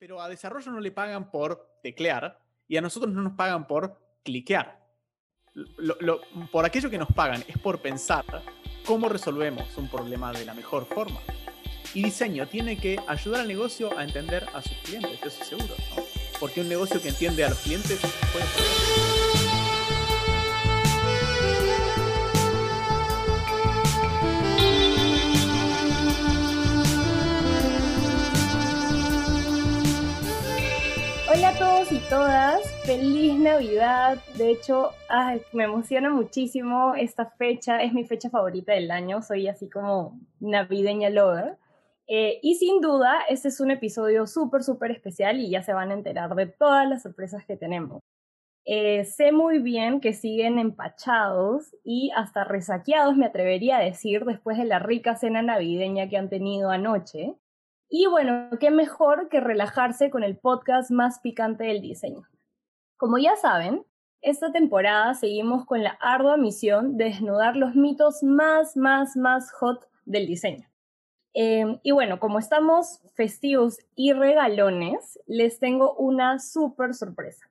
Pero a desarrollo no le pagan por teclear y a nosotros no nos pagan por cliquear. por aquello que nos pagan es por pensar cómo resolvemos un problema de la mejor forma. Y diseño tiene que ayudar al negocio a entender a sus clientes, eso seguro. Porque un negocio que entiende a los clientes puede Hola a todos y todas, feliz Navidad. De hecho, me emociona muchísimo esta fecha, es mi fecha favorita del año, soy así como navideña lover. Eh, y sin duda, este es un episodio súper, súper especial y ya se van a enterar de todas las sorpresas que tenemos. Eh, sé muy bien que siguen empachados y hasta resaqueados, me atrevería a decir, después de la rica cena navideña que han tenido anoche. Y bueno, qué mejor que relajarse con el podcast más picante del diseño. Como ya saben, esta temporada seguimos con la ardua misión de desnudar los mitos más, más, más hot del diseño. Em, y bueno, como estamos festivos y regalones, les tengo una súper sorpresa.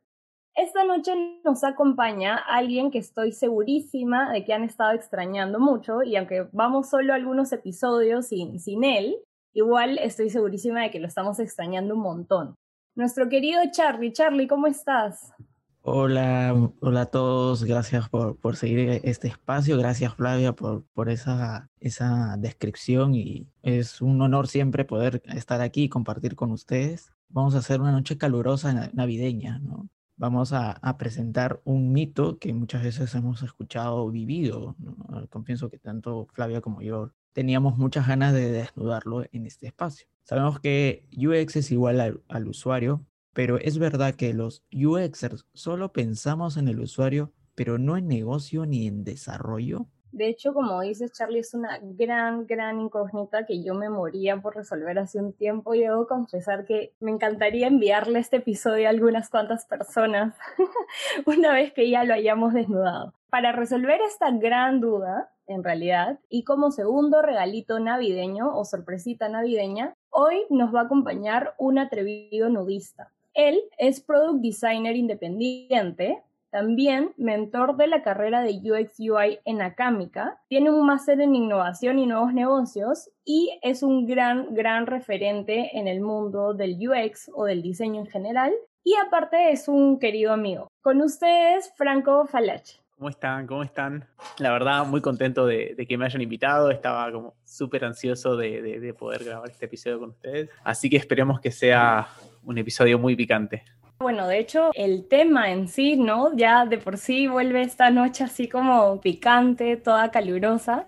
Esta noche nos acompaña alguien que estoy segurísima de que han estado extrañando mucho y aunque vamos solo algunos episodios sin, sin él, igual estoy segurísima de que lo estamos extrañando un montón. Nuestro querido Charlie, Charlie, ¿cómo estás? Hola, hola a todos, gracias por, por seguir este espacio, gracias Flavia por, por esa, esa descripción y es un honor siempre poder estar aquí y compartir con ustedes. Vamos a hacer una noche calurosa navideña, ¿no? Vamos a, a presentar un mito que muchas veces hemos escuchado o vivido, ¿no? Confieso que tanto Flavia como yo teníamos muchas ganas de desnudarlo en este espacio. Sabemos que UX es igual al, usuario, pero es verdad que los UXers solo pensamos en el usuario, pero no en negocio ni en desarrollo. De hecho, como dices, Charlie, es una gran, gran incógnita que yo me moría por resolver hace un tiempo y debo confesar que me encantaría enviarle este episodio a algunas cuantas personas una vez que ya lo hayamos desnudado. Para resolver esta gran duda, en realidad, y como segundo regalito navideño o sorpresita navideña, hoy nos va a acompañar un atrevido nudista. Él es product designer independiente, también mentor de la carrera de UX UI en Acámica, tiene un máster en innovación y nuevos negocios y es un gran, gran referente en el mundo del UX o del diseño en general. Y aparte es un querido amigo. Con ustedes, Franco Falache. ¿Cómo están? ¿Cómo están? La verdad, muy contento de, que me hayan invitado. Estaba como súper ansioso de, poder grabar este episodio con ustedes. Así que esperemos que sea un episodio muy picante. Bueno, de hecho, el tema en sí, ¿no? Ya de por sí vuelve esta noche así como picante, toda calurosa.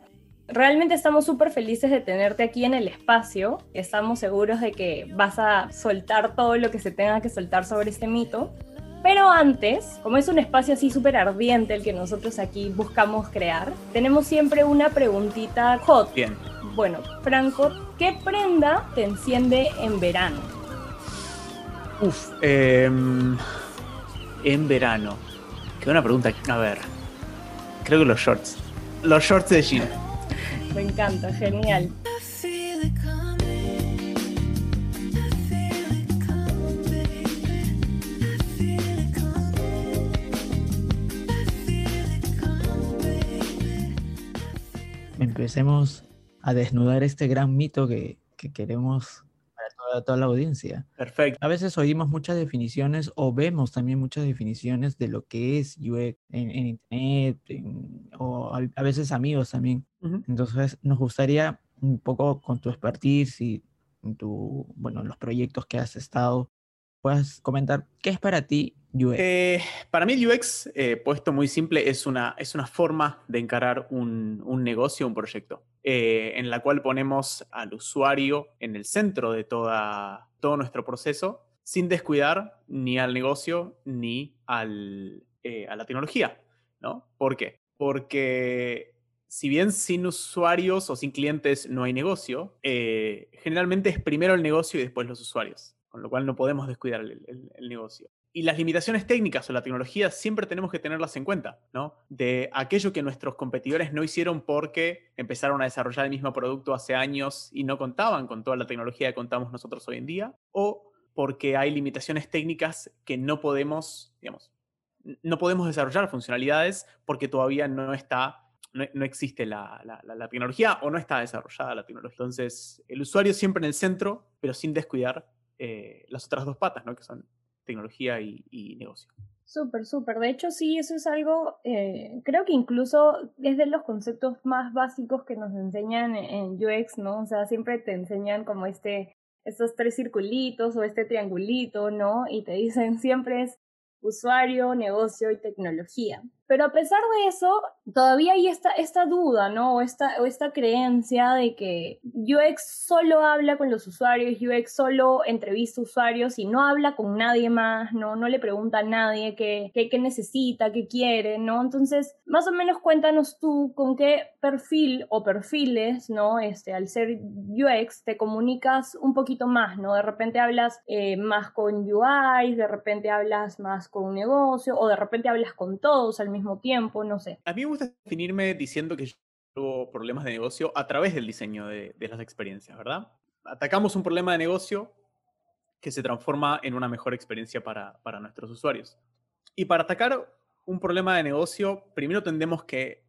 Realmente estamos súper felices de tenerte aquí en el espacio. Estamos seguros de que vas a soltar todo lo que se tenga que soltar sobre este mito. Pero antes, como es un espacio así súper ardiente el que nosotros aquí buscamos crear, tenemos siempre una preguntita hot. Bien. Bueno, Franco, ¿qué prenda te enciende en verano? Uf, em, en verano. Qué buena pregunta. A ver, creo que los shorts. Los shorts de jean. Me encanta, genial. Empecemos a desnudar este gran mito que, queremos para toda, la audiencia. Perfecto. A veces oímos muchas definiciones o vemos también muchas definiciones de lo que es UX en, Internet o a, veces amigos también. Entonces nos gustaría un poco con tu expertise y tu, bueno, los proyectos que has estado, puedas comentar qué es para ti UX? Eh, para mí el UX, eh, puesto muy simple, es una, es una forma de encarar un, un negocio, un proyecto, eh, en la cual ponemos al usuario en el centro de toda, todo nuestro proceso, sin descuidar ni al negocio ni al, a la tecnología. ¿no? ¿Por qué? Porque si bien sin usuarios o sin clientes no hay negocio, generalmente es primero el negocio y después los usuarios, con lo cual no podemos descuidar el negocio. Y las limitaciones técnicas o la tecnología siempre tenemos que tenerlas en cuenta, ¿no? De aquello que nuestros competidores no hicieron porque empezaron a desarrollar el mismo producto hace años y no contaban con toda la tecnología que contamos nosotros hoy en día, o porque hay limitaciones técnicas que no podemos, digamos, no podemos desarrollar funcionalidades porque todavía no está, no, existe la, tecnología o no está desarrollada la tecnología. Entonces, el usuario siempre en el centro, pero sin descuidar eh, las otras dos patas, ¿no? que son tecnología y, negocio. Súper, súper. De hecho, sí, eso es algo, eh, creo que incluso es de los conceptos más básicos que nos enseñan en UX, ¿no? O sea, siempre te enseñan como este, estos tres circulitos o este triangulito, ¿no? Y te dicen siempre es usuario, negocio y tecnología. Pero a pesar de eso, todavía hay esta, esta duda, ¿no? O esta, o esta creencia de que UX solo habla con los usuarios, UX solo entrevista usuarios y no habla con nadie más, ¿no? No le pregunta a nadie qué, qué, necesita, qué quiere, ¿no? Entonces, más o menos cuéntanos tú con qué perfil o perfiles, ¿no? Este, al ser UX, te comunicas un poquito más, ¿no? De repente hablas eh, más con UI, de repente hablas más con un negocio, o de repente hablas con todos al mismo tiempo, no sé. A mí me gusta definirme diciendo que yo tengo problemas de negocio a través del diseño de, las experiencias, ¿verdad? Atacamos un problema de negocio que se transforma en una mejor experiencia para, para nuestros usuarios. Y para atacar un problema de negocio, primero tendemos que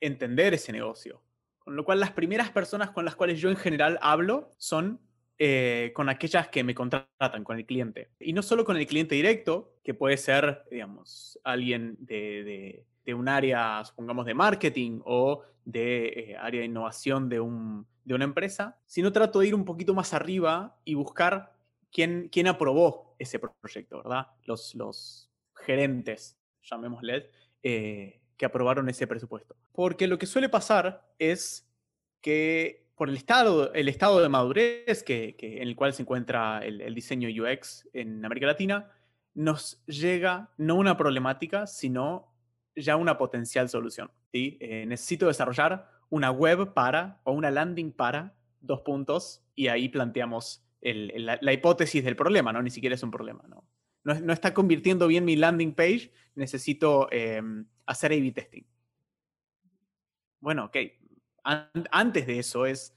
entender ese negocio. Con lo cual, las primeras personas con las cuales yo en general hablo son eh, con aquellas que me contratan, con el cliente. Y no solo con el cliente directo, que puede ser, digamos, alguien de, un área, supongamos, de marketing o de eh, área de innovación de, una empresa, sino trato de ir un poquito más arriba y buscar quién, quién aprobó ese proyecto, ¿verdad? Los, los gerentes, llamémosles, eh, que aprobaron ese presupuesto. Porque lo que suele pasar es que por el estado, el estado de madurez que, en el cual se encuentra el, diseño UX en América Latina, nos llega no una problemática, sino ya una potencial solución. ¿sí? Eh, necesito desarrollar una web para o una landing para dos puntos y ahí planteamos la, hipótesis del problema, ¿no? Ni siquiera es un problema, ¿no? No, está convirtiendo bien mi landing page, necesito em, hacer A-B testing. Bueno, ok, antes de eso es,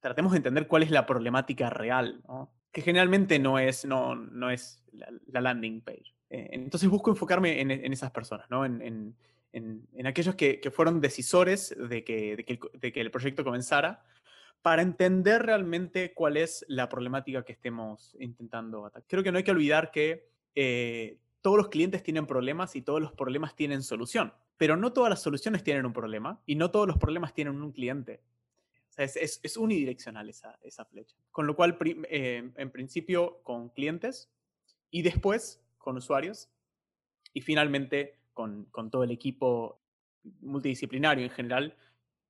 tratemos de entender cuál es la problemática real, que generalmente no es, no, no es la, landing page. Eh, entonces busco enfocarme en, esas personas, ¿no? en, aquellos que, fueron decisores de que, de que, el, proyecto comenzara, para entender realmente cuál es la problemática que estemos intentando atacar. Creo que no hay que olvidar que eh, todos los clientes tienen problemas y todos los problemas tienen solución. Pero no todas las soluciones tienen un problema y no todos los problemas tienen un cliente. es, unidireccional esa, flecha. Con lo cual, eh, en principio con clientes y después con usuarios y finalmente con, todo el equipo multidisciplinario en general,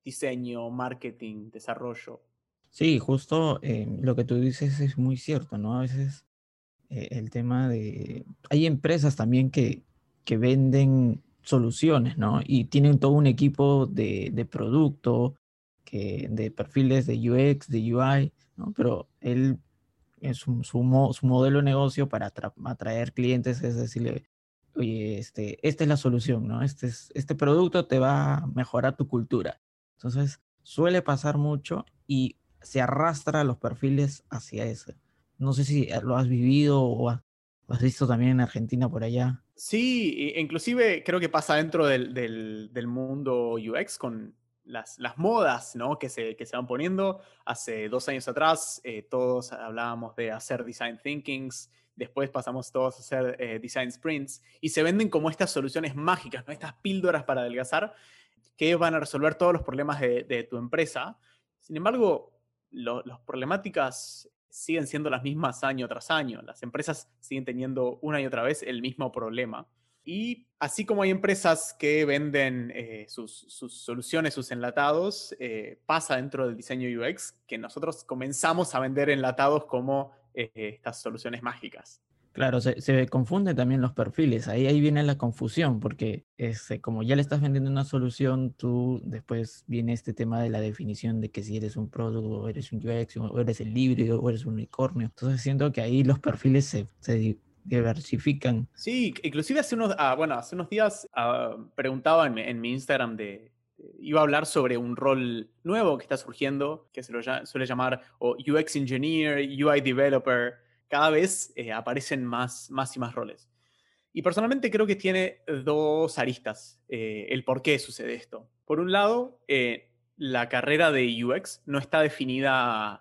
diseño, marketing, desarrollo. Sí, justo eh, lo que tú dices es muy cierto, ¿no? A veces eh, el tema de... Hay empresas también que, que venden soluciones, ¿no? Y tienen todo un equipo de, de producto, que, de perfiles de UX, de UI, ¿no? Pero él, es su, su, modelo de negocio para atraer clientes es decirle, oye, este, esta es la solución, ¿no? Este, es, este producto te va a mejorar tu cultura. Entonces, suele pasar mucho y se arrastra los perfiles hacia eso. No sé si lo has vivido o has visto también en Argentina por allá. Sí, inclusive creo que pasa dentro del, mundo UX con las, modas ¿no? que, se, que se van poniendo. Hace dos años atrás eh, todos hablábamos de hacer design thinkings, después pasamos todos a hacer eh, design sprints y se venden como estas soluciones mágicas, ¿no? estas píldoras para adelgazar que van a resolver todos los problemas de, tu empresa. Sin embargo, las problemáticas siguen siendo las mismas año tras año. Las empresas siguen teniendo una y otra vez el mismo problema. Y así como hay empresas que venden eh, sus, soluciones, sus enlatados, eh, pasa dentro del diseño UX que nosotros comenzamos a vender enlatados como eh, estas soluciones mágicas. Claro, se, se confunden también los perfiles, ahí, ahí viene la confusión, porque este, como ya le estás vendiendo una solución, tú después viene este tema de la definición de que si eres un producto, o eres un UX, o eres el híbrido, o eres un unicornio. Entonces siento que ahí los perfiles se, diversifican. Sí, inclusive hace unos, ah, bueno, hace unos días ah, preguntaba en, en mi Instagram de, iba a hablar sobre un rol nuevo que está surgiendo, que se lo suele llamar UX Engineer, UI Developer, cada vez eh, aparecen más, más y más roles. Y personalmente creo que tiene dos aristas eh, el por qué sucede esto. Por un lado, eh, la carrera de UX no está definida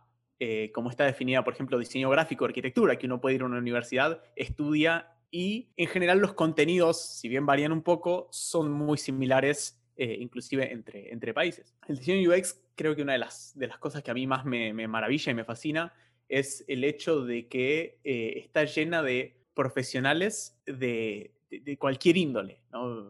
como está definida, por ejemplo, diseño gráfico, arquitectura, que uno puede ir a una universidad, estudia y en general los contenidos, si bien varían un poco, son muy similares inclusive entre, entre países. El diseño UX creo que una de las, de las cosas que a mí más me, me maravilla y me fascina es el hecho de que eh, está llena de profesionales de, cualquier índole.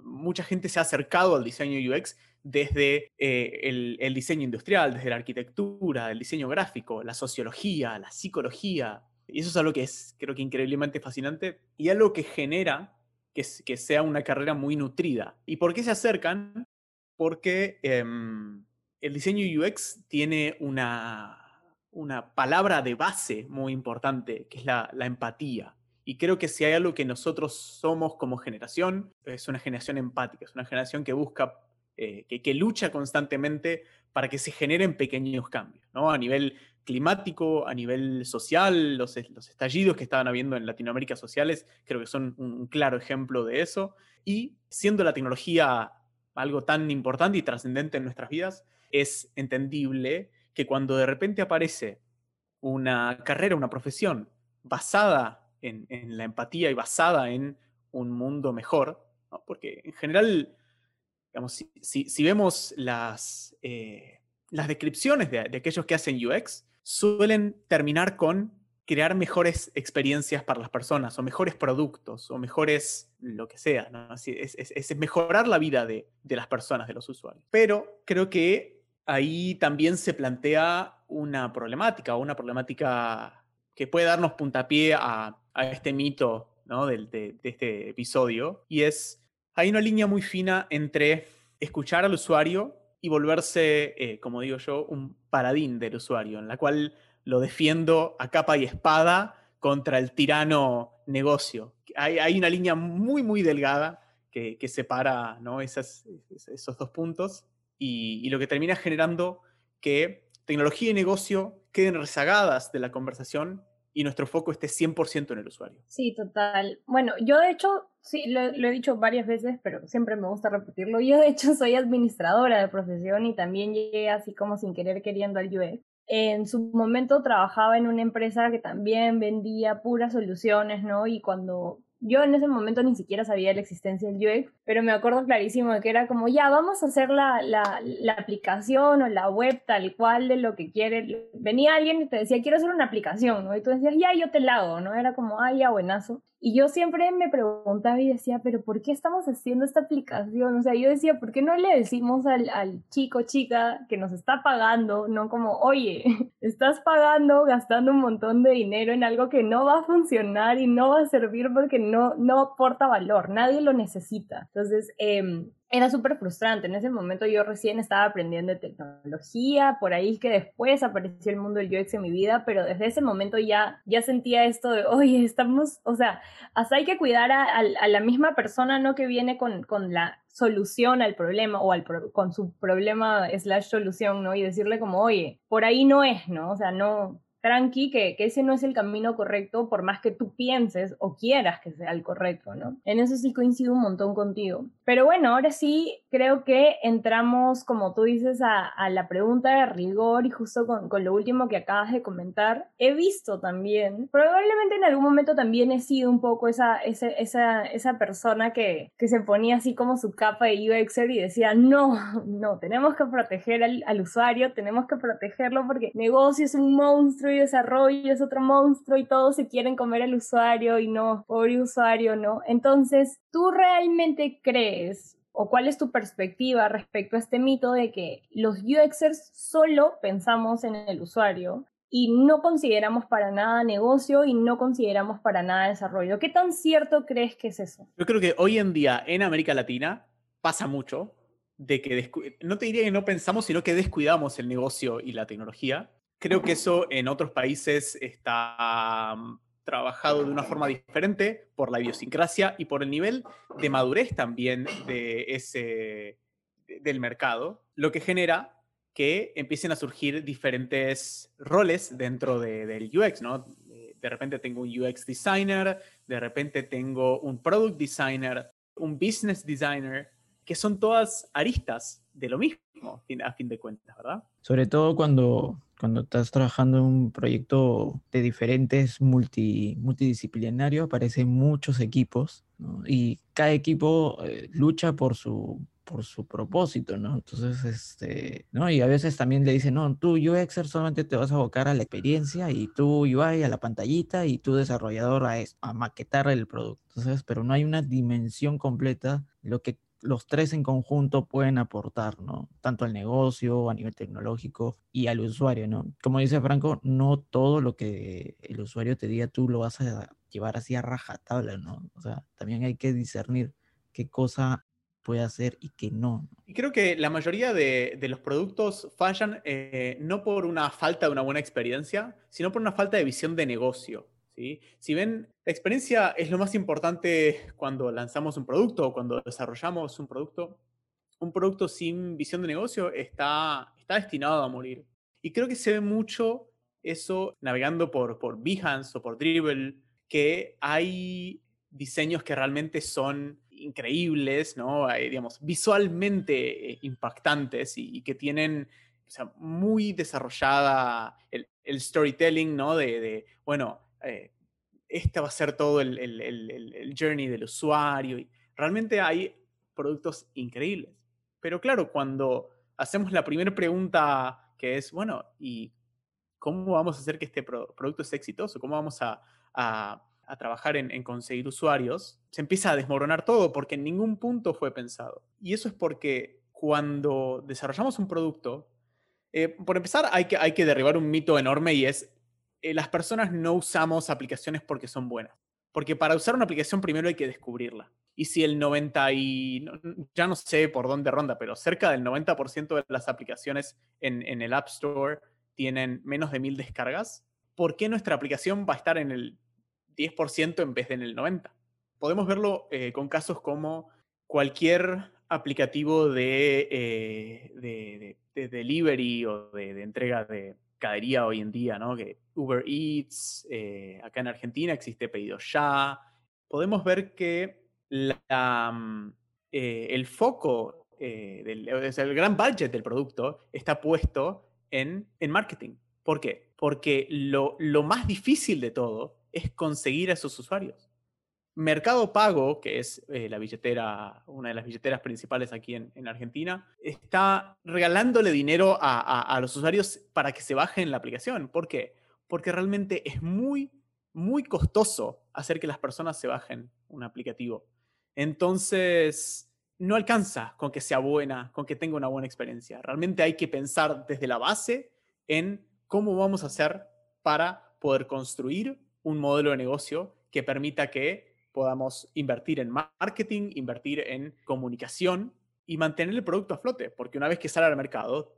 Mucha gente se ha acercado al diseño UX desde eh, el, diseño industrial, desde la arquitectura, el diseño gráfico, la sociología, la psicología. Y eso es algo que creo que, increíblemente fascinante y algo que genera que, que sea una carrera muy nutrida. ¿Y por qué se acercan? Porque em, el diseño UX tiene una, una palabra de base muy importante, que es la, empatía. Y creo que si hay algo que nosotros somos como generación, es una generación empática, es una generación que busca, eh, que, lucha constantemente para que se generen pequeños cambios, ¿no? A nivel climático, a nivel social, los, los estallidos que estaban habiendo en Latinoamérica sociales, creo que son un claro ejemplo de eso. Y siendo la tecnología algo tan importante y trascendente en nuestras vidas, es entendible que cuando de repente aparece una carrera, una profesión basada en, la empatía y basada en un mundo mejor, porque en general, digamos, si, vemos las, eh, las descripciones de, aquellos que hacen UX, suelen terminar con crear mejores experiencias para las personas, o mejores productos, o mejores lo que sea. es, mejorar la vida de, de las personas, de los usuarios. Pero creo que ahí también se plantea una problemática, una problemática que puede darnos puntapié a, este mito de, este episodio, y es, hay una línea muy fina entre escuchar al usuario y volverse, eh, como digo yo, un paladín del usuario, en la cual lo defiendo a capa y espada contra el tirano negocio. Hay, una línea muy, muy delgada que, separa esos dos puntos y, lo que termina generando que tecnología y negocio queden rezagadas de la conversación y nuestro foco esté 100% en el usuario. Sí, total. Bueno, yo de hecho, sí, lo, he dicho varias veces, pero siempre me gusta repetirlo. Yo de hecho soy administradora de profesión y también llegué así como sin querer queriendo al UX. En su momento trabajaba en una empresa que también vendía puras soluciones, ¿no? Y cuando yo en ese momento ni siquiera sabía la existencia del UX, pero me acuerdo clarísimo de que era como, ya, vamos a hacer la, la, la, aplicación o la web tal cual de lo que quiere. Venía alguien y te decía, quiero hacer una aplicación. Y tú decías, ya, yo te la hago, ¿no? Era como, ah, ya, buenazo. Y yo siempre me preguntaba y decía, pero ¿por qué estamos haciendo esta aplicación? O sea, yo decía, ¿por qué no le decimos al, al chico, chica, que nos está pagando, no como, oye, estás pagando, gastando un montón de dinero en algo que no va a funcionar y no va a servir porque no, no aporta valor, nadie lo necesita. Entonces, eh, era súper frustrante. En ese momento yo recién estaba aprendiendo tecnología, por ahí que después apareció el mundo del UX en mi vida, pero desde ese momento ya, ya sentía esto de, oye, estamos, o sea, hasta hay que cuidar a, a, la misma persona, ¿no? Que viene con, con la solución al problema o al con su problema slash solución, ¿no? Y decirle como, oye, por ahí no es, ¿no? O sea, no, tranqui, que, que, ese no es el camino correcto, por más que tú pienses o quieras que sea el correcto, ¿no? En eso sí coincido un montón contigo. Pero bueno, ahora sí creo que entramos, como tú dices, a, a la pregunta de rigor y justo con, con, lo último que acabas de comentar. He visto también, probablemente en algún momento también he sido un poco esa, esa, esa, esa persona que, que se ponía así como su capa de UXer y decía, no, no, tenemos que proteger al, al usuario, tenemos que protegerlo porque negocio es un monstruo y desarrollo es otro monstruo y todos se quieren comer al usuario y no, pobre usuario, ¿no? Entonces, ¿tú realmente crees o cuál es tu perspectiva respecto a este mito de que los UXers solo pensamos en el usuario y no consideramos para nada negocio y no consideramos para nada desarrollo? ¿Qué tan cierto crees que es eso? Yo creo que hoy en día en América Latina pasa mucho de que no te diría que no pensamos, sino que descuidamos el negocio y la tecnología. Creo que eso en otros países está mm, trabajado de una forma diferente por la idiosincrasia y por el nivel de madurez también de ese, del mercado, lo que genera que empiecen a surgir diferentes roles dentro del UX, ¿no? de repente tengo un UX designer, de repente tengo un product designer, un business designer, que son todas aristas de lo mismo, a fin de cuentas, ¿verdad? Sobre todo cuando, cuando estás trabajando en un proyecto de diferentes multi, multidisciplinarios, aparecen muchos equipos y cada equipo eh, lucha por su, por su propósito, ¿no? Entonces, este, ¿no? Y a veces también le dicen, no, tú UXer solamente te vas a abocar a la experiencia y tú UI a la pantallita y tú desarrollador a, a maquetar el producto. Entonces, pero no hay una dimensión completa, lo que los tres en conjunto pueden aportar, ¿no? Tanto al negocio, a nivel tecnológico y al usuario, ¿no? Como dice Franco, no todo lo que el usuario te diga tú lo vas a llevar así a rajatabla, ¿no? O sea, también hay que discernir qué cosa puede hacer y qué no. Y creo que la mayoría de, los productos fallan eh, no por una falta de una buena experiencia, sino por una falta de visión de negocio. Si ven, la experiencia es lo más importante cuando lanzamos un producto o cuando desarrollamos un producto. Un producto sin visión de negocio está, está destinado a morir. Y creo que se ve mucho eso navegando por, Behance o por Dribble, que hay diseños que realmente son increíbles, ¿no? digamos, visualmente impactantes y, que tienen muy desarrollada el, storytelling, ¿no? De, bueno, eh, este va a ser todo el, journey del usuario. Y realmente hay productos increíbles. Pero claro, cuando hacemos la primera pregunta que es, bueno, ¿y cómo vamos a hacer que este producto sea exitoso? ¿Cómo vamos a, trabajar en, conseguir usuarios? Se empieza a desmoronar todo porque en ningún punto fue pensado. Y eso es porque cuando desarrollamos un producto, eh, por empezar hay que, hay que derribar un mito enorme y es eh, las personas no usamos aplicaciones porque son buenas. Porque para usar una aplicación primero hay que descubrirla. Y si el 90 y ya no sé por dónde ronda, pero cerca del 90% de las aplicaciones en, el App Store tienen menos de mil descargas, ¿por qué nuestra aplicación va a estar en el 10% en vez de en el 90%? Podemos verlo eh, con casos como cualquier aplicativo de, eh, de, delivery o de, entrega de, cadería hoy en día, ¿no? Que Uber Eats, eh, acá en Argentina existe Pedido Ya. Podemos ver que mm, eh, el foco, eh, el gran budget del producto está puesto en, en marketing. ¿Por qué? Porque lo, lo más difícil de todo es conseguir a esos usuarios. Mercado Pago, que es eh, la billetera, una de las billeteras principales aquí en, Argentina, está regalándole dinero a, los usuarios para que se bajen la aplicación. ¿Por qué? Porque realmente es muy, muy costoso hacer que las personas se bajen un aplicativo. Entonces, no alcanza con que sea buena, con que tenga una buena experiencia. Realmente hay que pensar desde la base en cómo vamos a hacer para poder construir un modelo de negocio que permita que podamos invertir en marketing, invertir en comunicación y mantener el producto a flote, porque una vez que sale al mercado,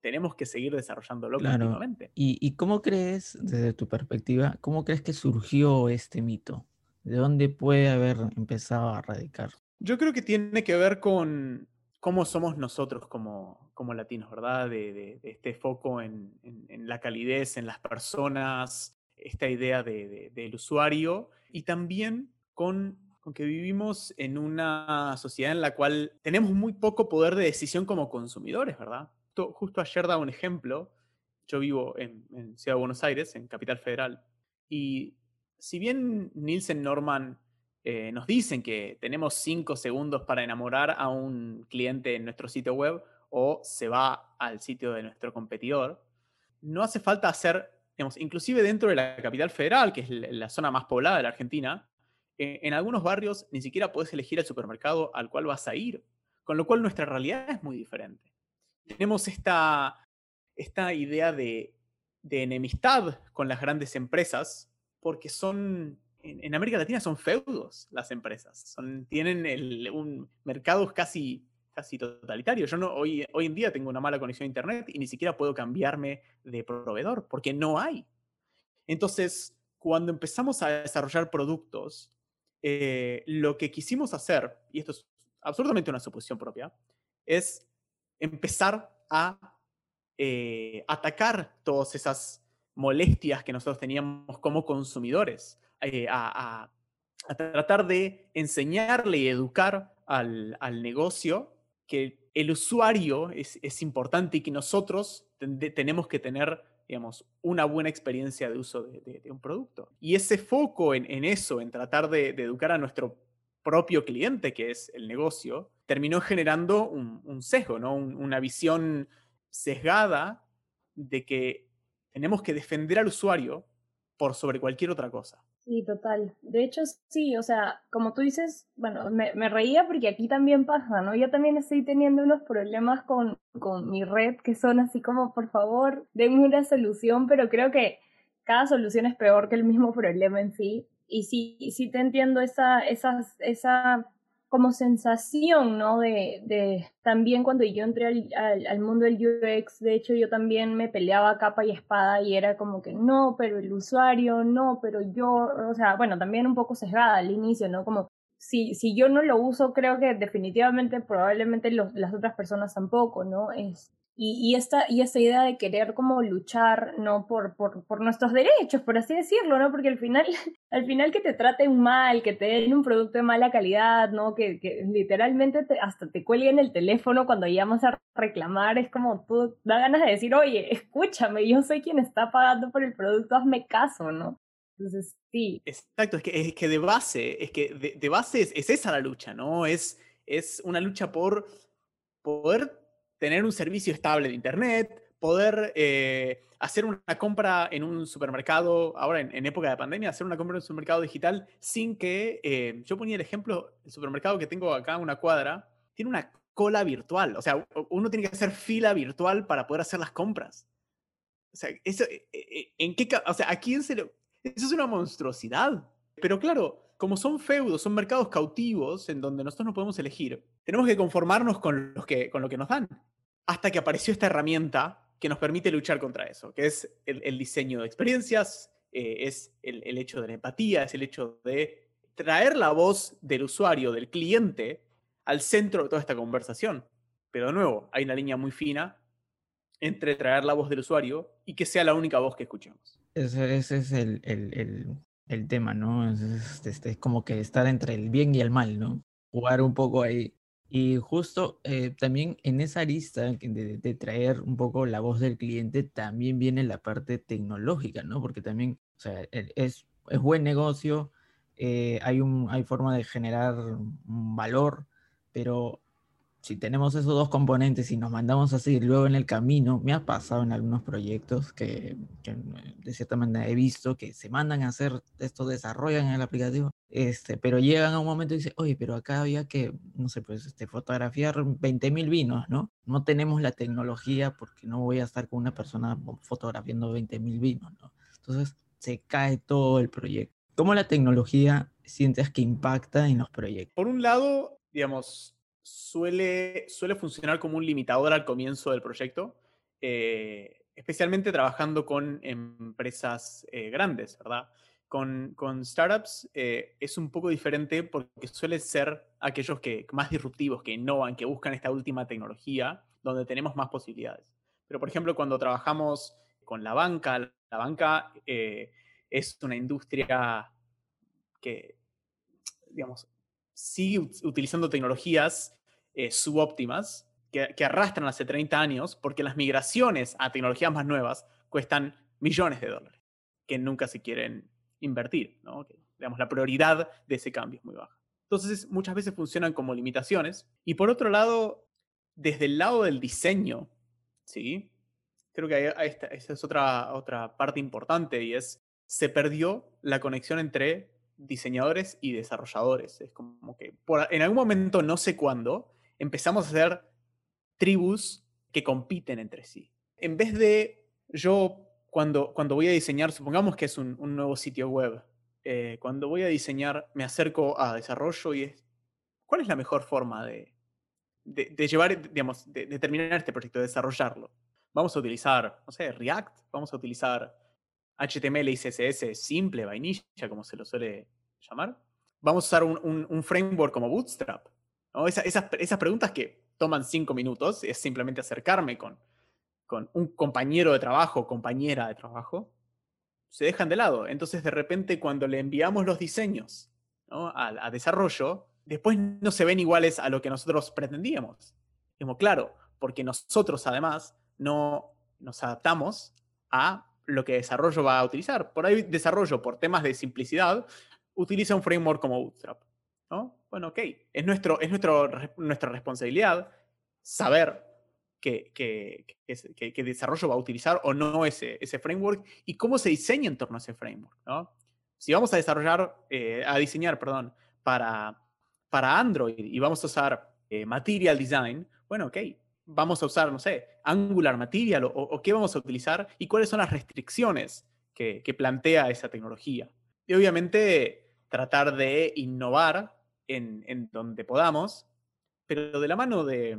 tenemos que seguir desarrollándolo claro. ¿Y, ¿Y cómo crees, desde tu perspectiva, cómo crees que surgió este mito? ¿De dónde puede haber empezado a radicar? Yo creo que tiene que ver con cómo somos nosotros como, como latinos, ¿verdad? De, este foco en, en, la calidez, en las personas, esta idea del usuario y también con, que vivimos en una sociedad en la cual tenemos muy poco poder de decisión como consumidores, ¿verdad? Justo ayer daba un ejemplo. Yo vivo en, Ciudad de Buenos Aires, en Capital Federal, y si bien Nielsen Norman eh, nos dicen que tenemos cinco segundos para enamorar a un cliente en nuestro sitio web o se va al sitio de nuestro competidor, no hace falta hacer, digamos, inclusive dentro de la capital federal, que es la zona más poblada de la Argentina, eh, en algunos barrios ni siquiera puedes elegir el supermercado al cual vas a ir, con lo cual nuestra realidad es muy diferente. Tenemos esta, esta idea de, enemistad con las grandes empresas porque son, en, América Latina son feudos las empresas, son, tienen un mercado casi, casi totalitario. Yo no, hoy, hoy en día tengo una mala conexión a Internet y ni siquiera puedo cambiarme de proveedor porque no hay. Entonces, cuando empezamos a desarrollar productos eh, lo que quisimos hacer, y esto es absolutamente una suposición propia, es empezar a eh, atacar todas esas molestias que nosotros teníamos como consumidores, eh, a, tratar de enseñarle y educar al, negocio que el usuario es, importante y que nosotros tenemos que tener digamos, una buena experiencia de uso de, un producto. Y ese foco en, eso, en tratar de, educar a nuestro propio cliente, que es el negocio, terminó generando un, sesgo, ¿no? una visión sesgada de que tenemos que defender al usuario por sobre cualquier otra cosa. Sí, total. De hecho, sí, o sea, como tú dices, bueno, me, me, reía porque aquí también pasa, ¿no? Yo también estoy teniendo unos problemas con, con mi red que son así como, por favor, denme una solución, pero creo que cada solución es peor que el mismo problema en sí. Y sí, sí te entiendo esa, esa, esa como sensación, ¿no? De, de también cuando yo entré al, mundo del UX, de hecho yo también me peleaba capa y espada y era como que no, pero el usuario, no, pero yo, o sea, bueno, también un poco sesgada al inicio, ¿no? Como si, si yo no lo uso, creo que definitivamente probablemente los, las otras personas tampoco, ¿no? Es, y, esta, y esta idea de querer como luchar, ¿no? Por, por, por, nuestros derechos, por así decirlo, ¿no? Porque al final, al final que te traten mal, que te den un producto de mala calidad, ¿no? Que, literalmente hasta te cuelguen el teléfono cuando llamas a reclamar, es como tú da ganas de decir, oye, escúchame, yo soy quien está pagando por el producto, hazme caso, ¿no? Entonces, sí. Exacto, es que, es que de base, es que de, de base es, es, esa la lucha, ¿no? Es, es una lucha por poder tener un servicio estable de Internet, poder eh, hacer una compra en un supermercado, ahora en, época de pandemia, hacer una compra en un supermercado digital sin que, eh, yo ponía el ejemplo, el supermercado que tengo acá, una cuadra, tiene una cola virtual, o sea, uno tiene que hacer fila virtual para poder hacer las compras. O sea, eso, eh, ¿en qué, o sea, ¿a quién se le... Eso es una monstruosidad. Pero claro, como son feudos, son mercados cautivos en donde nosotros no podemos elegir, tenemos que conformarnos con, lo que nos dan hasta que apareció esta herramienta que nos permite luchar contra eso, que es el, diseño de experiencias, eh, es el, hecho de la empatía, es el hecho de traer la voz del usuario, del cliente, al centro de toda esta conversación. Pero de nuevo, hay una línea muy fina entre traer la voz del usuario y que sea la única voz que escuchemos. Ese, es el, tema, ¿no? Es, es, como que estar entre el bien y el mal, ¿no? Jugar un poco ahí. Y justo eh, también en esa lista de, traer un poco la voz del cliente, también viene la parte tecnológica, ¿no? Porque también, o sea, e, es, es buen negocio, eh, hay, un, hay forma de generar valor, pero si tenemos esos dos componentes y nos mandamos así luego en el camino, me ha pasado en algunos proyectos que, de cierta manera he visto que se mandan a hacer esto, desarrollan el aplicativo, este, pero llegan a un momento y dicen, oye, pero acá había que, no sé, pues este, fotografiar 20.000 vinos, ¿no? No tenemos la tecnología porque no voy a estar con una persona fotografiando 20.000 vinos, ¿no? Entonces se cae todo el proyecto. ¿Cómo la tecnología sientes que impacta en los proyectos? Por un lado, digamos, suele, suele funcionar como un limitador al comienzo del proyecto, eh, especialmente trabajando con empresas eh, grandes, ¿verdad? Con, con startups eh, es un poco diferente porque suele ser aquellos que más disruptivos, que innovan, que buscan esta última tecnología, donde tenemos más posibilidades. Pero, por ejemplo, cuando trabajamos con la banca, la banca es una industria que, digamos, sigue utilizando tecnologías eh, subóptimas que, arrastran hace 30 años porque las migraciones a tecnologías más nuevas cuestan millones de dólares que nunca se quieren invertir. ¿no? digamos, la prioridad de ese cambio es muy baja. Entonces, muchas veces funcionan como limitaciones. Y por otro lado, desde el lado del diseño, ¿sí? creo que esa es otra, otra parte importante y es, se perdió la conexión entre diseñadores y desarrolladores. Es como que en algún momento, no sé cuándo, empezamos a hacer tribus que compiten entre sí. En vez de yo, cuando, cuando voy a diseñar, supongamos que es un, nuevo sitio web, eh, cuando voy a diseñar, me acerco a desarrollo y es, ¿cuál es la mejor forma de, de, llevar, digamos, de, de, terminar este proyecto, de desarrollarlo? Vamos a utilizar, no sé, React, vamos a utilizar HTML y CSS simple, vainilla, como se lo suele llamar. Vamos a usar un, framework como Bootstrap. esas, preguntas que toman cinco minutos es simplemente acercarme con, un compañero de trabajo, compañera de trabajo, se dejan de lado. Entonces, de repente, cuando le enviamos los diseños a, desarrollo, después no se ven iguales a lo que nosotros pretendíamos. Como, claro, porque nosotros además no nos adaptamos a lo que desarrollo va a utilizar. Por ahí desarrollo, por temas de simplicidad, utiliza un framework como Bootstrap. ¿no? Bueno, ok, es, nuestro, es nuestro, nuestra responsabilidad saber que, que, desarrollo va a utilizar o no ese, ese framework y cómo se diseña en torno a ese framework. ¿no? Si vamos a desarrollar, eh, a diseñar, perdón, para, para Android y vamos a usar eh, Material Design, bueno, ok, vamos a usar, no sé, Angular Material o, qué vamos a utilizar y cuáles son las restricciones que, plantea esa tecnología. Y obviamente tratar de innovar en, en donde podamos, pero de la mano de,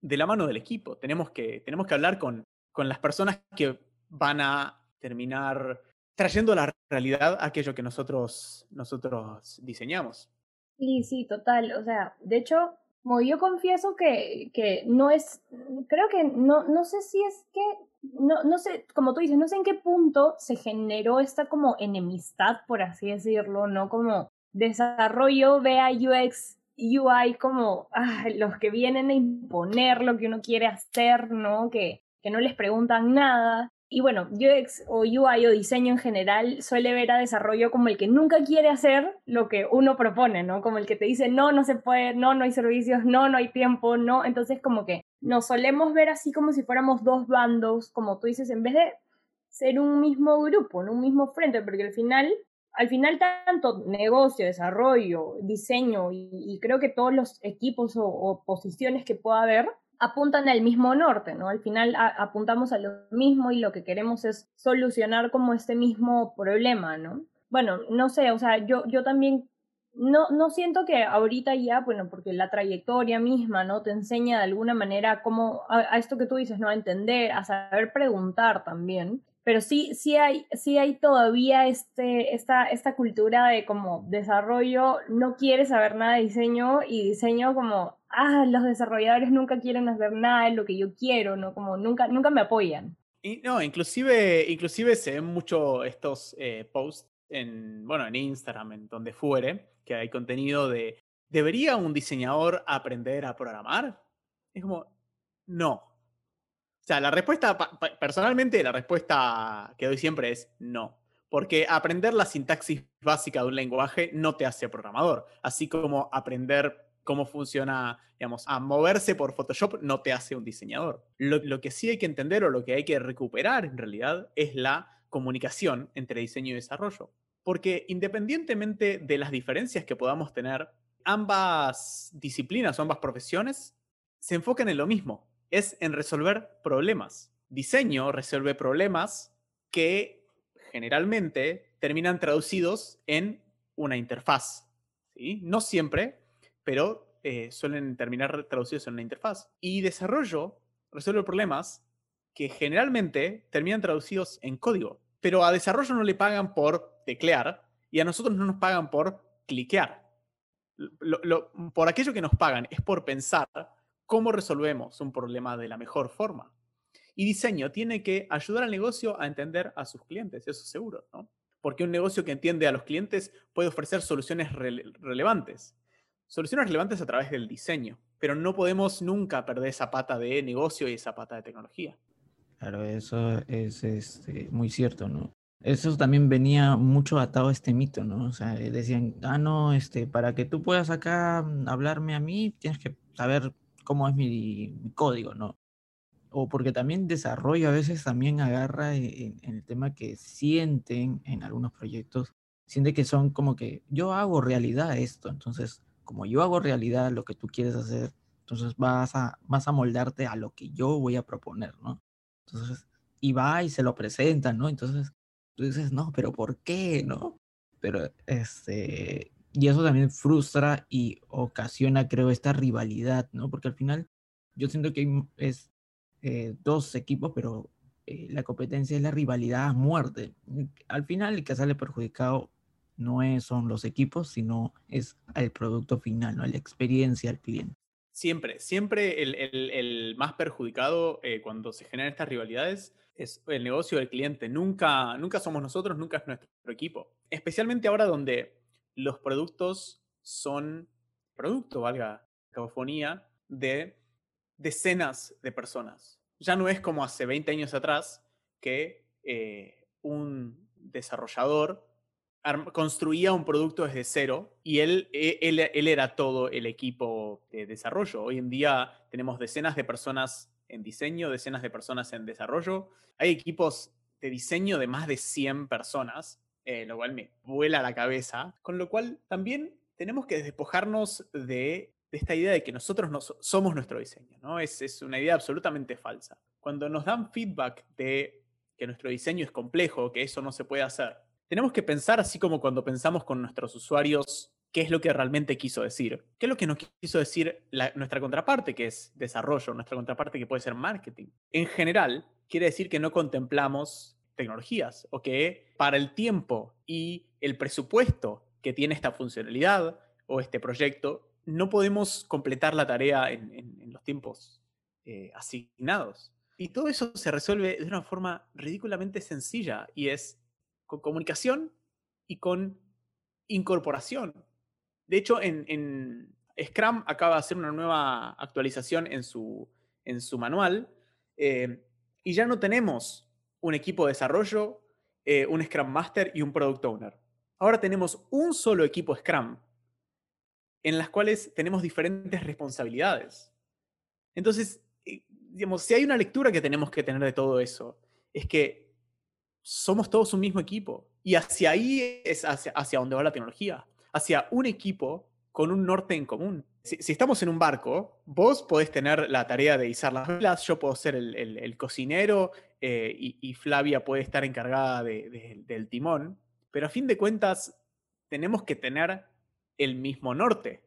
de la mano del equipo. Tenemos que, tenemos que hablar con, con las personas que van a terminar trayendo a la realidad aquello que nosotros, nosotros diseñamos. Sí, sí, total. O sea, de hecho, yo confieso que, que no es, creo que no, no sé si es que, no, no sé, como tú dices, no sé en qué punto se generó esta como enemistad, por así decirlo, ¿no? Como desarrollo vea UX UI como los que vienen a imponer lo que uno quiere hacer, ¿no? Que, que no les preguntan nada. Y bueno, UX o UI o diseño en general suele ver a desarrollo como el que nunca quiere hacer lo que uno propone, ¿no? Como el que te dice, no, no se puede, no, no hay servicios, no, no hay tiempo, no. Entonces como que nos solemos ver así como si fuéramos dos bandos, como tú dices, en vez de ser un mismo grupo, un mismo frente, porque al final al final tanto negocio, desarrollo, diseño y, creo que todos los equipos o, posiciones que pueda haber apuntan al mismo norte, ¿no? Al final apuntamos a lo mismo y lo que queremos es solucionar como este mismo problema, ¿no? Bueno, no sé, o sea, yo, yo también no, no siento que ahorita ya, bueno, porque la trayectoria misma, ¿no? Te enseña de alguna manera cómo, a, a esto que tú dices, ¿no? A entender, a saber preguntar también pero sí, sí hay, sí hay todavía este, esta, esta cultura de como desarrollo, no quiere saber nada de diseño y diseño como, ah, los desarrolladores nunca quieren hacer nada de lo que yo quiero, ¿no? Como nunca, nunca me apoyan. Y no, inclusive, inclusive se ven mucho estos eh, posts en, bueno, en Instagram, en donde fuere, que hay contenido de, ¿debería un diseñador aprender a programar? Es como, no, o sea, la respuesta, personalmente, la respuesta que doy siempre es no. Porque aprender la sintaxis básica de un lenguaje no te hace programador. Así como aprender cómo funciona, digamos, a moverse por Photoshop no te hace un diseñador. Lo, que sí hay que entender o lo que hay que recuperar en realidad es la comunicación entre diseño y desarrollo. Porque independientemente de las diferencias que podamos tener, ambas disciplinas o ambas profesiones se enfocan en lo mismo, es en resolver problemas. Diseño resuelve problemas que generalmente terminan traducidos en una interfaz. ¿sí? No siempre, pero eh, suelen terminar traducidos en una interfaz. Y desarrollo resuelve problemas que generalmente terminan traducidos en código. Pero a desarrollo no le pagan por teclear y a nosotros no nos pagan por cliquear. por aquello que nos pagan es por pensar cómo resolvemos un problema de la mejor forma. Y diseño tiene que ayudar al negocio a entender a sus clientes, eso seguro, ¿no? Porque un negocio que entiende a los clientes puede ofrecer soluciones relevantes. Soluciones relevantes a través del diseño, pero no podemos nunca perder esa pata de negocio y esa pata de tecnología. Claro, eso es este, muy cierto, ¿no? Eso también venía mucho atado a este mito, ¿no? O sea, decían, ah, no, este, para que tú puedas acá hablarme a mí, tienes que saber cómo es mi, código, ¿no? O porque también desarrollo a veces también agarra en, el tema que sienten en algunos proyectos, siente que son como que yo hago realidad esto, entonces como yo hago realidad lo que tú quieres hacer, entonces vas a, vas a moldarte a lo que yo voy a proponer, ¿no? Entonces, y va y se lo presenta, ¿no? Entonces, tú dices, no, pero ¿por qué, no? Pero, este, y eso también frustra y ocasiona, creo, esta rivalidad, ¿no? Porque al final yo siento que es, eh, dos equipos, pero eh, la competencia es la rivalidad a muerte. Al final el que sale perjudicado no es, son los equipos, sino es el producto final, ¿no? La experiencia al cliente. Siempre, siempre el, el, más perjudicado eh, cuando se generan estas rivalidades es el negocio del cliente. Nunca, nunca somos nosotros, nunca es nuestro equipo. Especialmente ahora donde los productos son producto, valga cacofonía, de decenas de personas. Ya no es como hace 20 años atrás que eh, un desarrollador construía un producto desde cero y él, e, él, él, era todo el equipo de desarrollo. Hoy en día tenemos decenas de personas en diseño, decenas de personas en desarrollo. Hay equipos de diseño de más de 100 personas, eh, lo cual me vuela la cabeza. Con lo cual también tenemos que despojarnos de, esta idea de que nosotros no somos nuestro diseño. ¿no? Es, es una idea absolutamente falsa. Cuando nos dan feedback de que nuestro diseño es complejo, que eso no se puede hacer, tenemos que pensar así como cuando pensamos con nuestros usuarios qué es lo que realmente quiso decir. ¿Qué es lo que nos quiso decir nuestra contraparte, que es desarrollo, nuestra contraparte que puede ser marketing? En general, quiere decir que no contemplamos tecnologías o que para el tiempo y el presupuesto que tiene esta funcionalidad o este proyecto, no podemos completar la tarea en, los tiempos eh, asignados. Y todo eso se resuelve de una forma ridículamente sencilla y es con comunicación y con incorporación. De hecho, en, Scrum acaba de hacer una nueva actualización en su, en su manual eh, y ya no tenemos un equipo de desarrollo, eh, un Scrum Master y un Product Owner. Ahora tenemos un solo equipo Scrum en las cuales tenemos diferentes responsabilidades. Entonces, eh, digamos, si hay una lectura que tenemos que tener de todo eso, es que somos todos un mismo equipo. Y hacia ahí es hacia, hacia donde va la tecnología, hacia un equipo con un norte en común. Si, estamos en un barco, vos podés tener la tarea de izar las velas, yo puedo ser el, cocinero eh, y, Flavia puede estar encargada del timón, pero a fin de cuentas tenemos que tener el mismo norte,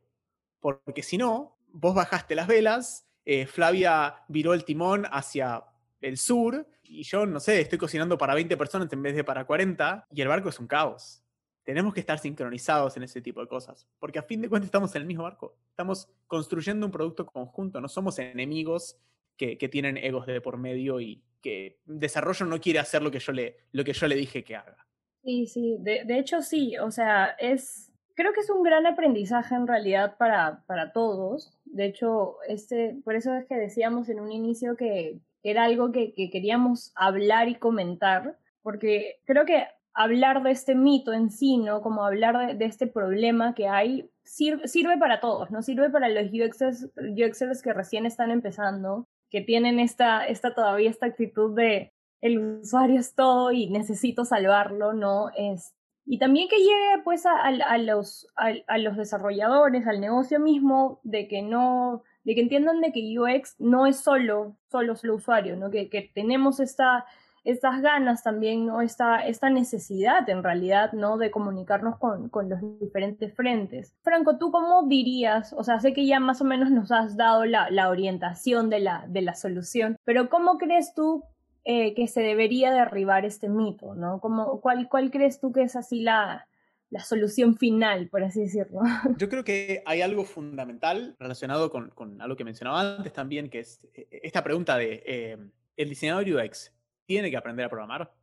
porque si no, vos bajaste las velas, eh, Flavia viró el timón hacia el sur y yo, no sé, estoy cocinando para 20 personas en vez de para 40 y el barco es un caos. Tenemos que estar sincronizados en ese tipo de cosas, porque a fin de cuentas estamos en el mismo barco. Estamos construyendo un producto conjunto, no somos enemigos que, tienen egos de por medio y que desarrollo no quiere hacer lo que yo le, lo que yo le dije que haga. Sí, sí, de, de hecho sí, o sea, es, creo que es un gran aprendizaje en realidad para, para todos. De hecho, este, por eso es que decíamos en un inicio que era algo que, queríamos hablar y comentar, porque creo que hablar de este mito en sí, ¿no? Como hablar de, este problema que hay, sirve, sirve, para todos, ¿no? Sirve para los UXers, UXers que recién están empezando, que tienen esta, esta todavía esta actitud de el usuario es todo y necesito salvarlo, ¿no? Es, y también que llegue pues a, a los, a, los desarrolladores, al negocio mismo, de que no, de que entiendan de que UX no es solo, solo el usuario, ¿no? Que, que tenemos esta, estas ganas también, ¿no? Esta, esta necesidad en realidad, ¿no? De comunicarnos con, con, los diferentes frentes. Franco, ¿tú cómo dirías? O sea, sé que ya más o menos nos has dado la, la orientación de la, de la solución, pero ¿cómo crees tú eh, que se debería derribar este mito, ¿no? ¿Cómo, cuál, ¿Cuál crees tú que es así la, la solución final, por así decirlo. Yo creo que hay algo fundamental relacionado con, con algo que mencionaba antes también, que es eh, esta pregunta de, eh, ¿el diseñador UX tiene que aprender a programar?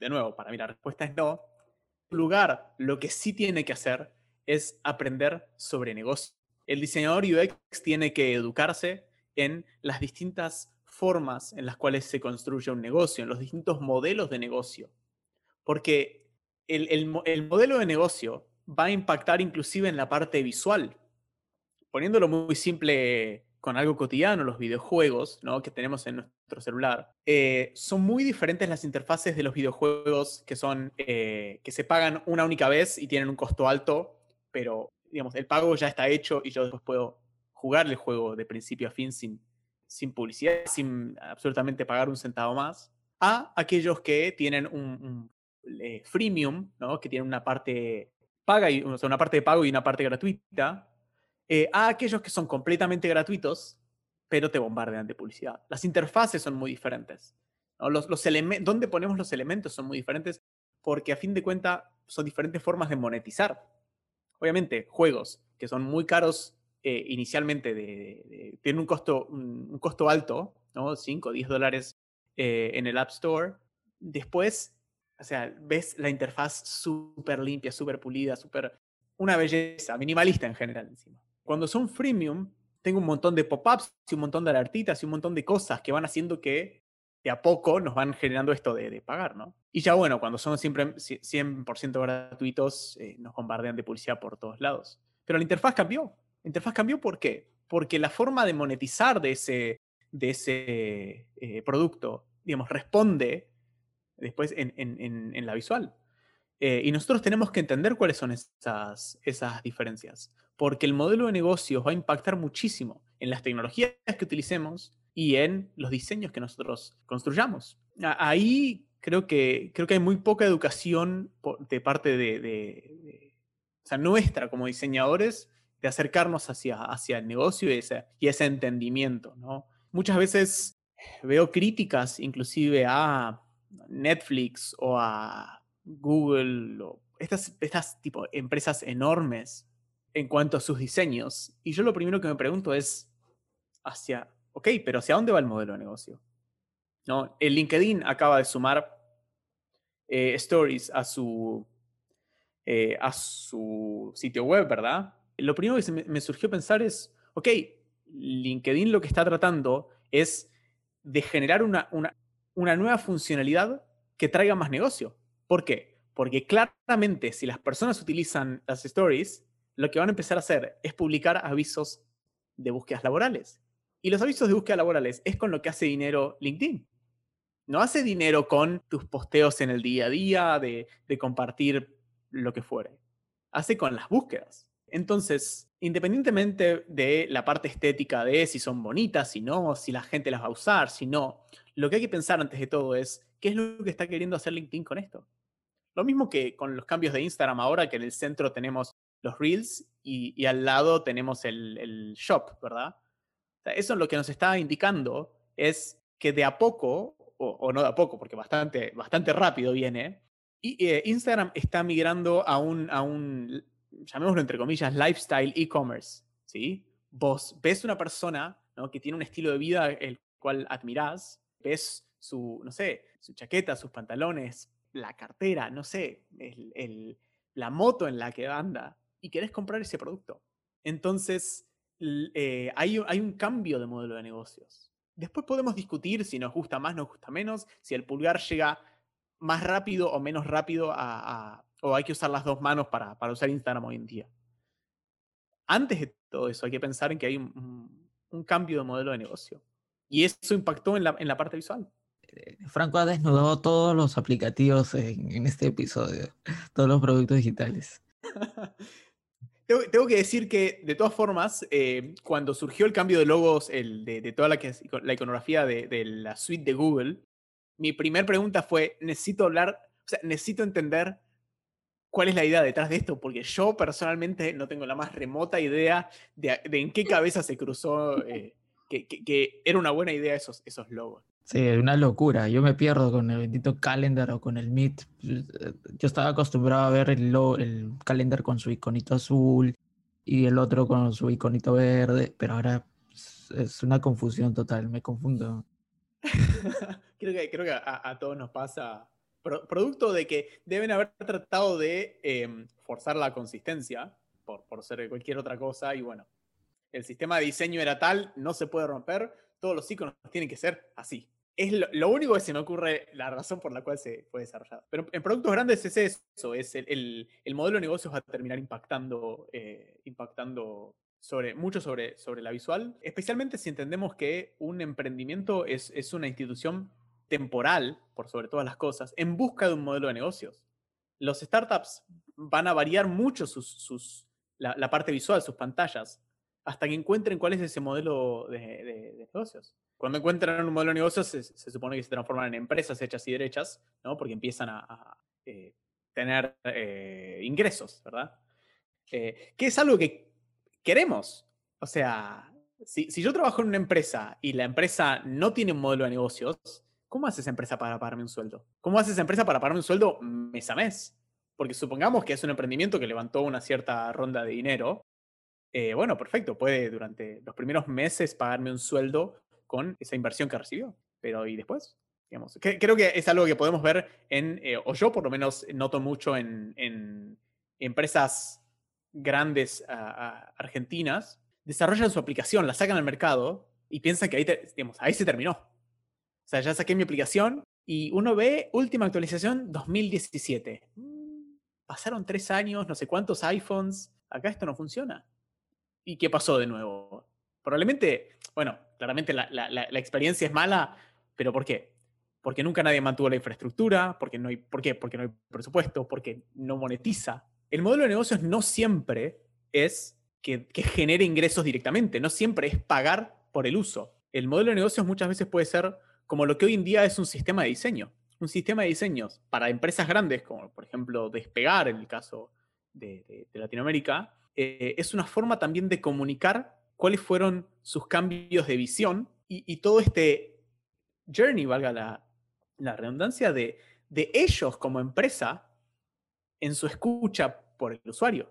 De nuevo, para mí la respuesta es no. En lugar, lo que sí tiene que hacer es aprender sobre negocio. El diseñador UX tiene que educarse en las distintas formas en las cuales se construye un negocio, en los distintos modelos de negocio. Porque el, modelo de negocio va a impactar inclusive en la parte visual. Poniéndolo muy simple con algo cotidiano, los videojuegos ¿no? que tenemos en nuestro celular, eh, son muy diferentes las interfaces de los videojuegos que son eh, que se pagan una única vez y tienen un costo alto, pero digamos, el pago ya está hecho y yo después puedo jugar el juego de principio a fin sin, sin publicidad, sin absolutamente pagar un centavo más, a aquellos que tienen un, eh, freemium, ¿no? que tiene una parte paga y una parte de pago y una parte gratuita, eh, a aquellos que son completamente gratuitos, pero te bombardean de publicidad. Las interfaces son muy diferentes. Los, los donde ponemos los elementos son muy diferentes porque a fin de cuentas son diferentes formas de monetizar. Obviamente, juegos que son muy caros eh, inicialmente, de, tienen un costo, un, costo alto, ¿no? 5 o 10 dólares eh, en el App Store, después, o sea, ves la interfaz súper limpia, súper pulida, súper... Una belleza, minimalista en general encima. Cuando son freemium, tengo un montón de pop-ups y un montón de alertitas y un montón de cosas que van haciendo que de a poco nos van generando esto de, pagar, ¿no? Y ya bueno, cuando son siempre 100% gratuitos, eh, nos bombardean de publicidad por todos lados. Pero la interfaz cambió. La interfaz cambió ¿por qué? Porque la forma de monetizar de ese, de ese eh, producto, digamos, responde después en, la visual. Eh, y nosotros tenemos que entender cuáles son esas, esas diferencias, porque el modelo de negocios va a impactar muchísimo en las tecnologías que utilicemos y en los diseños que nosotros construyamos. Ahí creo que, creo que hay muy poca educación de parte de, o sea, nuestra como diseñadores de acercarnos hacia, hacia el negocio y ese, y ese entendimiento. ¿no? Muchas veces veo críticas inclusive a Netflix o a Google o estas, estas tipo empresas enormes en cuanto a sus diseños. Y yo lo primero que me pregunto es, hacia, ok, pero ¿hacia dónde va el modelo de negocio? ¿No? El LinkedIn acaba de sumar eh, stories a su, eh, a su sitio web, ¿verdad? Lo primero que me, surgió pensar es, ok, LinkedIn lo que está tratando es de generar una, una, una nueva funcionalidad que traiga más negocio. ¿Por qué? Porque claramente si las personas utilizan las stories, lo que van a empezar a hacer es publicar avisos de búsquedas laborales. Y los avisos de búsqueda laborales es con lo que hace dinero LinkedIn. No hace dinero con tus posteos en el día a día, de, compartir lo que fuere. Hace con las búsquedas. Entonces, independientemente de la parte estética de si son bonitas, si no, si la gente las va a usar, si no, lo que hay que pensar antes de todo es, ¿qué es lo que está queriendo hacer LinkedIn con esto? Lo mismo que con los cambios de Instagram ahora, que en el centro tenemos los Reels y, al lado tenemos el Shop, ¿verdad? eso es lo que nos está indicando es que de a poco, o, no de a poco, porque bastante, bastante rápido viene, y, eh, Instagram está migrando a un, a un, llamémoslo entre comillas, lifestyle e-commerce. ¿sí? Vos ves una persona ¿no? que tiene un estilo de vida el cual admirás, ves su, no sé, su chaqueta, sus pantalones, la cartera, no sé, el, la moto en la que anda, y querés comprar ese producto. Entonces, eh, hay, un cambio de modelo de negocios. Después podemos discutir si nos gusta más, nos gusta menos, si el pulgar llega más rápido o menos rápido a, o hay que usar las dos manos para, usar Instagram hoy en día. Antes de todo eso, hay que pensar en que hay un, cambio de modelo de negocio. Y eso impactó en la, en la parte visual. Eh, Franco ha desnudado todos los aplicativos en, en este episodio, todos los productos digitales. Tengo, que decir que, de todas formas, eh, cuando surgió el cambio de logos de, toda la, la iconografía de, la suite de Google, mi primera pregunta fue, necesito hablar, o sea, necesito entender cuál es la idea detrás de esto, porque yo personalmente no tengo la más remota idea de, en qué cabeza se cruzó eh, que, era una buena idea esos, esos logos. Sí, una locura. Yo me pierdo con el bendito calendar o con el Meet. Yo estaba acostumbrado a ver el, el calendar con su iconito azul y el otro con su iconito verde, pero ahora es una confusión total, me confundo. creo que, creo que a, todos nos pasa, producto de que deben haber tratado de em, forzar la consistencia por, por ser cualquier otra cosa y bueno, el sistema de diseño era tal, no se puede romper, todos los iconos tienen que ser así es lo, único que se me ocurre, la razón por la cual se fue desarrollado. Pero en productos grandes es eso, es el, modelo de negocios va a terminar impactando, eh, impactando sobre, mucho sobre, sobre la visual, especialmente si entendemos que un emprendimiento es, es una institución temporal, por sobre todas las cosas, en busca de un modelo de negocios. Los startups van a variar mucho sus, sus, la, parte visual, sus pantallas, hasta que encuentren cuál es ese modelo de negocios. Cuando encuentran un modelo de negocio, se, supone que se transforman en empresas hechas y derechas, ¿no? Porque empiezan a, eh, tener eh, ingresos, ¿verdad? Eh, que es algo que queremos. O sea, si, yo trabajo en una empresa y la empresa no tiene un modelo de negocios, ¿cómo hace esa empresa para pagarme un sueldo? ¿Cómo hace esa empresa para pagarme un sueldo mes a mes? Porque supongamos que es un emprendimiento que levantó una cierta ronda de dinero. Bueno, perfecto, puede durante los primeros meses pagarme un sueldo con esa inversión que recibió. Pero ¿y después? Digamos. Creo que es algo que podemos ver en, eh, o yo por lo menos noto mucho en, empresas grandes argentinas, desarrollan su aplicación, la sacan al mercado y piensan que ahí, digamos, ahí se terminó. O sea, ya saqué mi aplicación y uno ve última actualización 2017. Mm, pasaron tres años, no sé cuántos iPhones, acá esto no funciona. ¿Y qué pasó de nuevo? Probablemente, bueno, claramente la, experiencia es mala, pero ¿por qué? Porque nunca nadie mantuvo la infraestructura, porque no hay, ¿por qué? Porque no hay presupuesto, porque no monetiza. El modelo de negocios no siempre es que, que genere ingresos directamente, no siempre es pagar por el uso. El modelo de negocios muchas veces puede ser como lo que hoy en día es un sistema de diseño. Un sistema de diseños para empresas grandes, como por ejemplo Despegar en el caso de, Latinoamérica, eh, es una forma también de comunicar cuáles fueron sus cambios de visión y, todo este journey, valga la, redundancia, de, de ellos como empresa en su escucha por el usuario.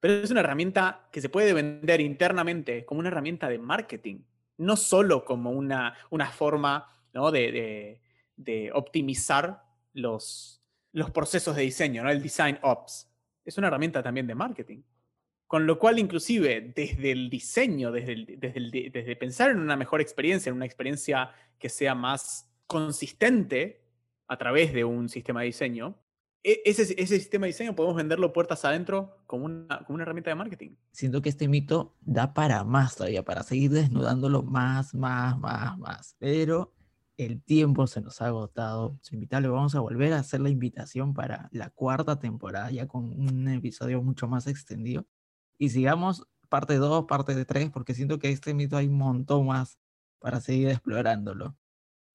Pero es una herramienta que se puede vender internamente como una herramienta de marketing no solo como una, una forma de, optimizar los, los procesos de diseño, ¿no? el design ops. Es una herramienta también de marketing. Con lo cual, inclusive, desde el diseño, desde, desde, pensar en una mejor experiencia, en una experiencia que sea más consistente a través de un sistema de diseño, e, ese, sistema de diseño podemos venderlo puertas adentro como una, como una herramienta de marketing. Siento que este mito da para más todavía, para seguir desnudándolo más, más, más, más. Pero el tiempo se nos ha agotado. Su invitable, vamos a volver a hacer la invitación para la cuarta temporada, ya con un episodio mucho más extendido. Y sigamos parte 2, parte 3, porque siento que este mito hay un montón más para seguir explorándolo.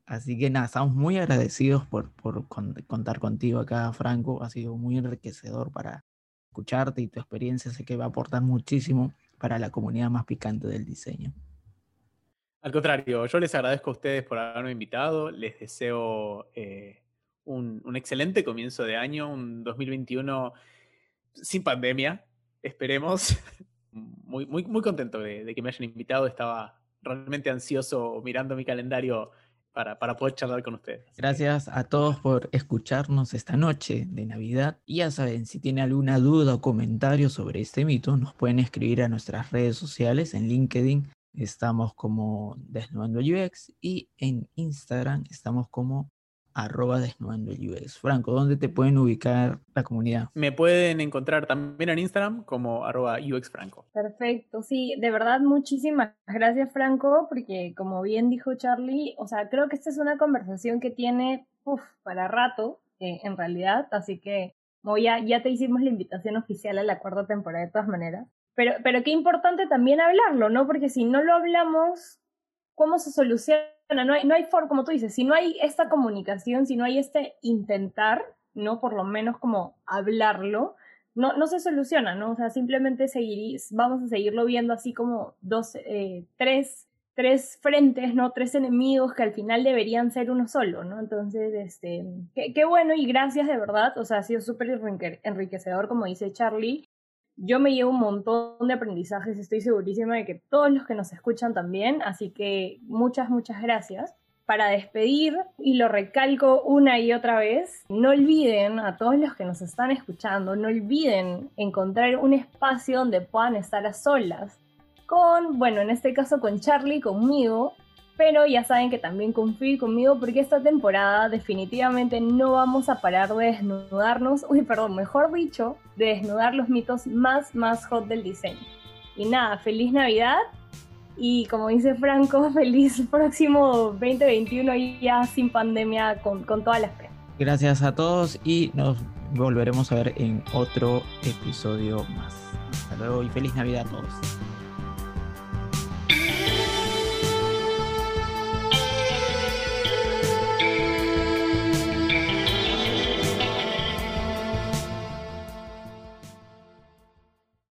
Así que nada, estamos muy agradecidos por, por contar contigo acá, Franco. Ha sido muy enriquecedor para escucharte y tu experiencia sé que va a aportar muchísimo para la comunidad más picante del diseño. Al contrario, yo les agradezco a ustedes por haberme invitado. Les deseo eh, un, excelente comienzo de año, un 2021 sin pandemia, esperemos. Muy, muy, muy contento de, de que me hayan invitado. Estaba realmente ansioso mirando mi calendario para, poder charlar con ustedes. Gracias a todos por escucharnos esta noche de Navidad. Y ya saben, si tienen alguna duda o comentario sobre este mito, nos pueden escribir a nuestras redes sociales en LinkedIn. Estamos como Desnudando UX y en Instagram estamos como arroba desnudando UX. Franco, ¿dónde te pueden ubicar la comunidad? Me pueden encontrar también en Instagram como arroba UX Franco. Perfecto, sí, de verdad muchísimas gracias Franco, porque como bien dijo Charlie, o sea, creo que esta es una conversación que tiene uf, para rato, eh, en realidad, así que ya, ya te hicimos la invitación oficial a la cuarta temporada de todas maneras. Pero, pero qué importante también hablarlo, ¿no? Porque si no lo hablamos, ¿cómo se soluciona? no hay, no hay forma, como tú dices, si no hay esta comunicación, si no hay este intentar, ¿no? Por lo menos como hablarlo, no, no se soluciona, ¿no? O sea, simplemente seguir, vamos a seguirlo viendo así como dos, eh, tres, tres frentes, ¿no? Tres enemigos que al final deberían ser uno solo, ¿no? Entonces, este, qué, qué bueno y gracias de verdad, o sea, ha sido súper enriquecedor, como dice Charlie, yo me llevo un montón de aprendizajes, estoy segurísima de que todos los que nos escuchan también, así que muchas, muchas gracias. Para despedir, y lo recalco una y otra vez, no olviden a todos los que nos están escuchando, no olviden encontrar un espacio donde puedan estar a solas, con, bueno, en este caso con Charlie, conmigo, pero ya saben que también confíen conmigo porque esta temporada definitivamente no vamos a parar de desnudarnos, uy, perdón, mejor dicho, de desnudar los mitos más, más hot del diseño. Y nada, feliz Navidad y como dice Franco, feliz próximo 2021 y ya sin pandemia con, con todas las penas. Gracias a todos y nos volveremos a ver en otro episodio más. Hasta luego y feliz Navidad a todos.